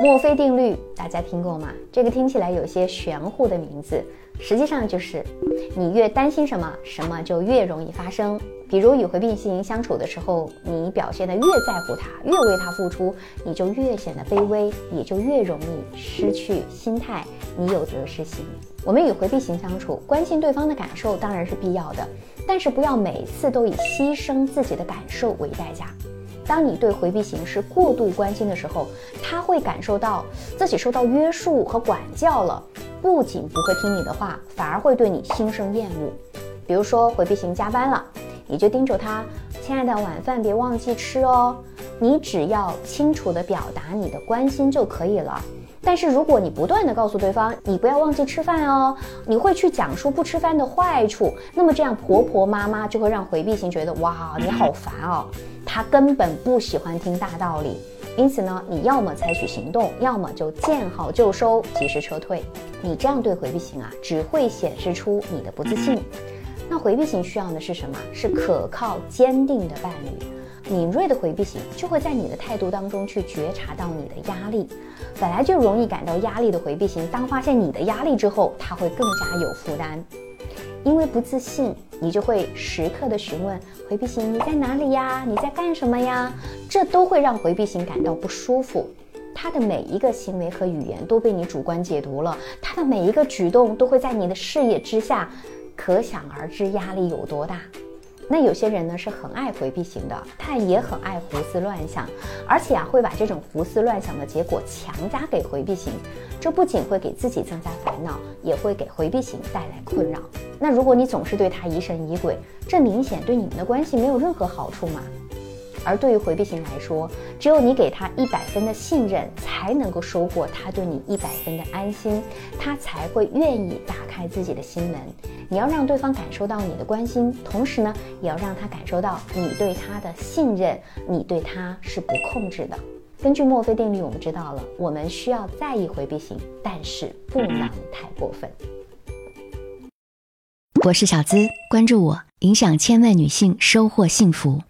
墨菲定律大家听过吗？这个听起来有些玄乎的名字，实际上就是你越担心什么，什么就越容易发生。比如与回避型相处的时候，你表现得越在乎他，越为他付出，你就越显得卑微，也就越容易失去心态，你有得失心。我们与回避型相处，关心对方的感受当然是必要的，但是不要每次都以牺牲自己的感受为代价。当你对回避型是过度关心的时候，他会感受到自己受到约束和管教了，不仅不会听你的话，反而会对你心生厌恶。比如说回避型加班了，你就叮嘱他：“亲爱的，晚饭别忘记吃哦。”你只要清楚地表达你的关心就可以了。但是如果你不断的告诉对方，你不要忘记吃饭哦，你会去讲述不吃饭的坏处，那么这样婆婆妈妈就会让回避型觉得哇，你好烦哦，他根本不喜欢听大道理。因此呢，你要么采取行动，要么就见好就收，及时撤退。你这样对回避型啊，只会显示出你的不自信。那回避型需要的是什么？是可靠、坚定的伴侣。敏锐的回避型就会在你的态度当中去觉察到你的压力，本来就容易感到压力的回避型，当发现你的压力之后，他会更加有负担。因为不自信，你就会时刻的询问回避型你在哪里呀？你在干什么呀？这都会让回避型感到不舒服。他的每一个行为和语言都被你主观解读了，他的每一个举动都会在你的视野之下，可想而知压力有多大。那有些人呢是很爱回避型的，他也很爱胡思乱想，而且啊会把这种胡思乱想的结果强加给回避型，这不仅会给自己增加烦恼，也会给回避型带来困扰。那如果你总是对他疑神疑鬼，这明显对你们的关系没有任何好处嘛。而对于回避型来说，只有你给他一百分的信任，才能够收获他对你一百分的安心，他才会愿意打开自己的心门。你要让对方感受到你的关心，同时呢，也要让他感受到你对他的信任，你对他是不控制的。根据墨菲定律，我们知道了，我们需要在意回避型，但是不能太过分。我是小资，关注我，影响千万女性，收获幸福。